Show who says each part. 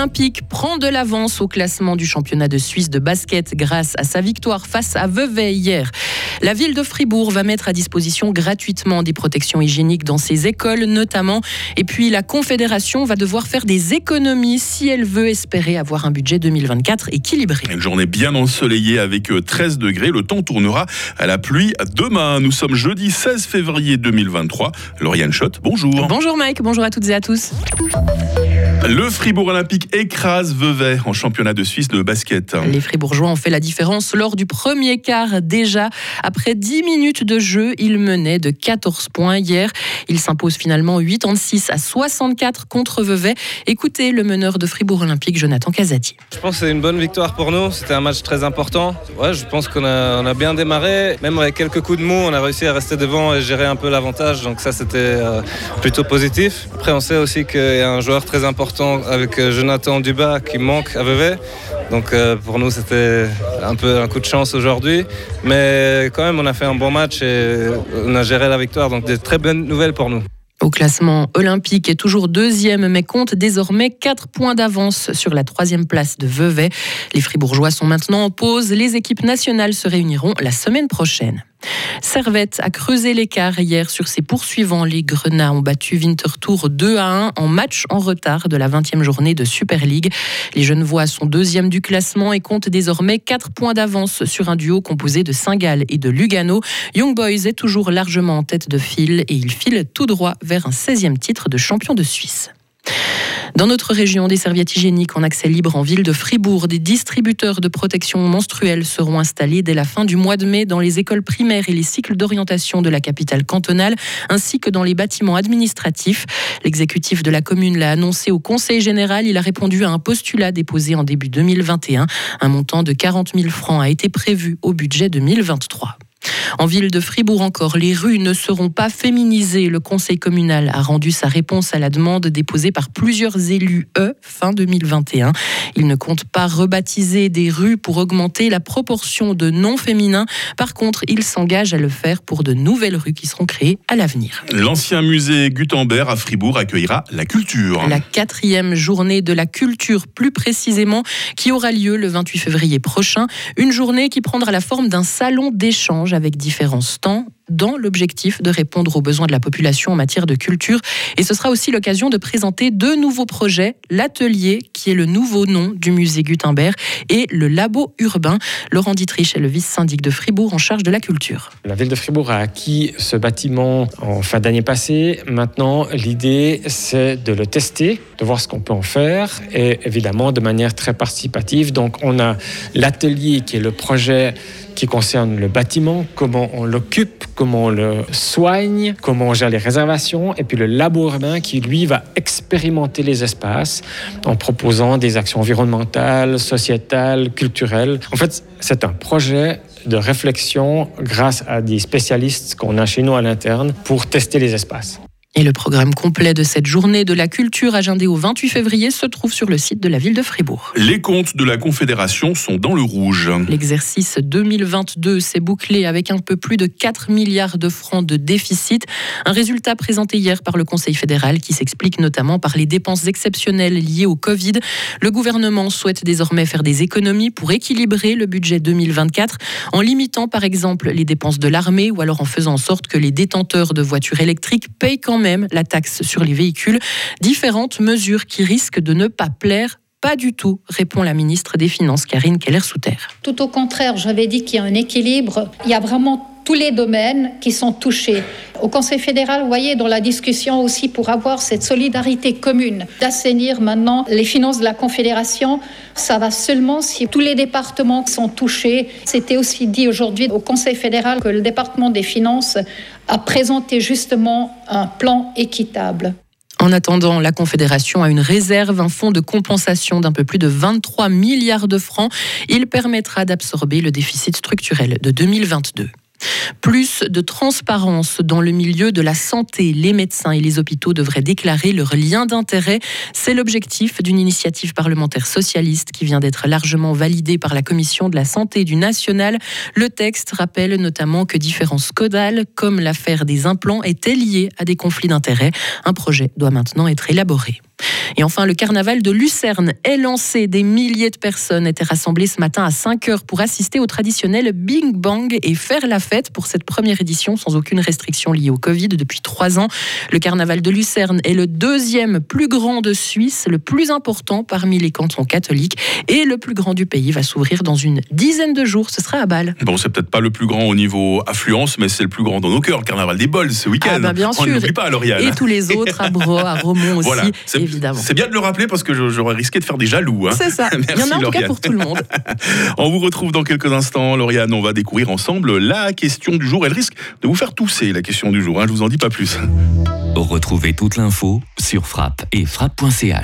Speaker 1: Olympique prend de l'avance au classement du championnat de Suisse de basket grâce à sa victoire face à Vevey hier. La ville de Fribourg va mettre à disposition gratuitement des protections hygiéniques dans ses écoles notamment. Et puis la Confédération va devoir faire des économies si elle veut espérer avoir un budget 2024 équilibré.
Speaker 2: Une journée bien ensoleillée avec 13 euh, degrés. Le temps tournera à la pluie demain. Nous sommes jeudi 16 février 2023. Lauriane Schott, bonjour.
Speaker 1: Bonjour Mike, bonjour à toutes et à tous.
Speaker 2: Le Fribourg Olympique écrase Vevey en championnat de Suisse de basket.
Speaker 1: Les Fribourgeois ont fait la différence lors du premier quart déjà. Après 10 minutes de jeu, ils menaient de 14 points hier. Ils s'imposent finalement 86 à 64 contre Vevey. Écoutez le meneur de Fribourg Olympique, Jonathan Casati.
Speaker 3: Je pense que c'est une bonne victoire pour nous. C'était un match très important. Ouais, je pense qu'on a, on a bien démarré. Même avec quelques coups de mou, on a réussi à rester devant et gérer un peu l'avantage. Donc ça, c'était euh, plutôt positif. Après, on sait aussi qu'il y a un joueur très important avec euh, Jonathan Dubas qui manque à Vevey. Donc euh, pour nous, c'était un peu un coup de chance aujourd'hui. Mais quand même, on a fait un bon match et on a géré la victoire. Donc des très bonnes nouvelles pour nous.
Speaker 1: Au classement olympique est toujours deuxième, mais compte désormais 4 points d'avance sur la troisième place de Vevey. Les Fribourgeois sont maintenant en pause. Les équipes nationales se réuniront la semaine prochaine. Servette a creusé l'écart hier sur ses poursuivants. Les Grenats ont battu Winterthur 2 à 1 en match en retard de la 20e journée de Super League. Les Genevois sont deuxième du classement et comptent désormais 4 points d'avance sur un duo composé de Saint-Gall et de Lugano. Young Boys est toujours largement en tête de file et il file tout droit vers un 16e titre de champion de Suisse. Dans notre région, des serviettes hygiéniques en accès libre en ville de Fribourg, des distributeurs de protection menstruelle seront installés dès la fin du mois de mai dans les écoles primaires et les cycles d'orientation de la capitale cantonale, ainsi que dans les bâtiments administratifs. L'exécutif de la commune l'a annoncé au Conseil général. Il a répondu à un postulat déposé en début 2021. Un montant de 40 000 francs a été prévu au budget 2023. En ville de Fribourg encore, les rues ne seront pas féminisées. Le conseil communal a rendu sa réponse à la demande déposée par plusieurs élus E fin 2021. Il ne compte pas rebaptiser des rues pour augmenter la proportion de non féminins. Par contre, il s'engage à le faire pour de nouvelles rues qui seront créées à l'avenir.
Speaker 2: L'ancien musée Gutenberg à Fribourg accueillera la culture.
Speaker 1: La quatrième journée de la culture, plus précisément, qui aura lieu le 28 février prochain. Une journée qui prendra la forme d'un salon d'échange avec différents stands dans l'objectif de répondre aux besoins de la population en matière de culture. Et ce sera aussi l'occasion de présenter deux nouveaux projets, l'Atelier, qui est le nouveau nom du musée Gutenberg, et le Labo urbain. Laurent Dietrich est le vice-syndic de Fribourg en charge de la culture.
Speaker 4: La ville de Fribourg a acquis ce bâtiment en fin d'année passée. Maintenant, l'idée, c'est de le tester, de voir ce qu'on peut en faire, et évidemment de manière très participative. Donc, on a l'Atelier, qui est le projet qui concerne le bâtiment, comment on l'occupe, comment on le soigne, comment on gère les réservations, et puis le labo urbain qui, lui, va expérimenter les espaces en proposant des actions environnementales, sociétales, culturelles. En fait, c'est un projet de réflexion grâce à des spécialistes qu'on a chez nous à l'interne pour tester les espaces.
Speaker 1: Et le programme complet de cette journée de la culture agendée au 28 février se trouve sur le site de la ville de Fribourg.
Speaker 2: Les comptes de la Confédération sont dans le rouge.
Speaker 1: L'exercice 2022 s'est bouclé avec un peu plus de 4 milliards de francs de déficit. Un résultat présenté hier par le Conseil fédéral qui s'explique notamment par les dépenses exceptionnelles liées au Covid. Le gouvernement souhaite désormais faire des économies pour équilibrer le budget 2024 en limitant par exemple les dépenses de l'armée ou alors en faisant en sorte que les détenteurs de voitures électriques payent quand même la taxe sur les véhicules. Différentes mesures qui risquent de ne pas plaire pas du tout, répond la ministre des Finances, Karine Keller-Souter.
Speaker 5: Tout au contraire, j'avais dit qu'il y a un équilibre. Il y a vraiment tous les domaines qui sont touchés. Au Conseil fédéral, vous voyez, dans la discussion aussi pour avoir cette solidarité commune, d'assainir maintenant les finances de la Confédération, ça va seulement si tous les départements sont touchés. C'était aussi dit aujourd'hui au Conseil fédéral que le département des finances a présenté justement un plan équitable.
Speaker 1: En attendant, la Confédération a une réserve, un fonds de compensation d'un peu plus de 23 milliards de francs. Il permettra d'absorber le déficit structurel de 2022. Plus de transparence dans le milieu de la santé. Les médecins et les hôpitaux devraient déclarer leur lien d'intérêt. C'est l'objectif d'une initiative parlementaire socialiste qui vient d'être largement validée par la Commission de la santé du national. Le texte rappelle notamment que différents scodales, comme l'affaire des implants, étaient liés à des conflits d'intérêts. Un projet doit maintenant être élaboré. Et enfin, le carnaval de Lucerne est lancé. Des milliers de personnes étaient rassemblées ce matin à 5 heures pour assister au traditionnel Bing Bang et faire la fête pour cette première édition sans aucune restriction liée au Covid depuis trois ans. Le carnaval de Lucerne est le deuxième plus grand de Suisse, le plus important parmi les cantons catholiques et le plus grand du pays va s'ouvrir dans une dizaine de jours. Ce sera à Bâle.
Speaker 2: Bon, c'est peut-être pas le plus grand au niveau affluence, mais c'est le plus grand dans nos cœurs, le carnaval des bols ce week-end.
Speaker 1: Ah bah bien
Speaker 2: On
Speaker 1: sûr.
Speaker 2: n'oublie pas, Lauriane.
Speaker 1: Et tous les autres à Bro, à Romont aussi,
Speaker 2: Voilà, c'est
Speaker 1: évidemment.
Speaker 2: c'est bien de le rappeler parce que j'aurais risqué de faire des jaloux. hein.
Speaker 1: C'est ça. Il y en a en tout cas pour tout le monde.
Speaker 2: On vous retrouve dans quelques instants, Lauriane. On va découvrir ensemble la question du jour. Elle risque de vous faire tousser, la question du jour. hein. Je vous en dis pas plus.
Speaker 6: Retrouvez toute l'info sur frappe et frappe.ch.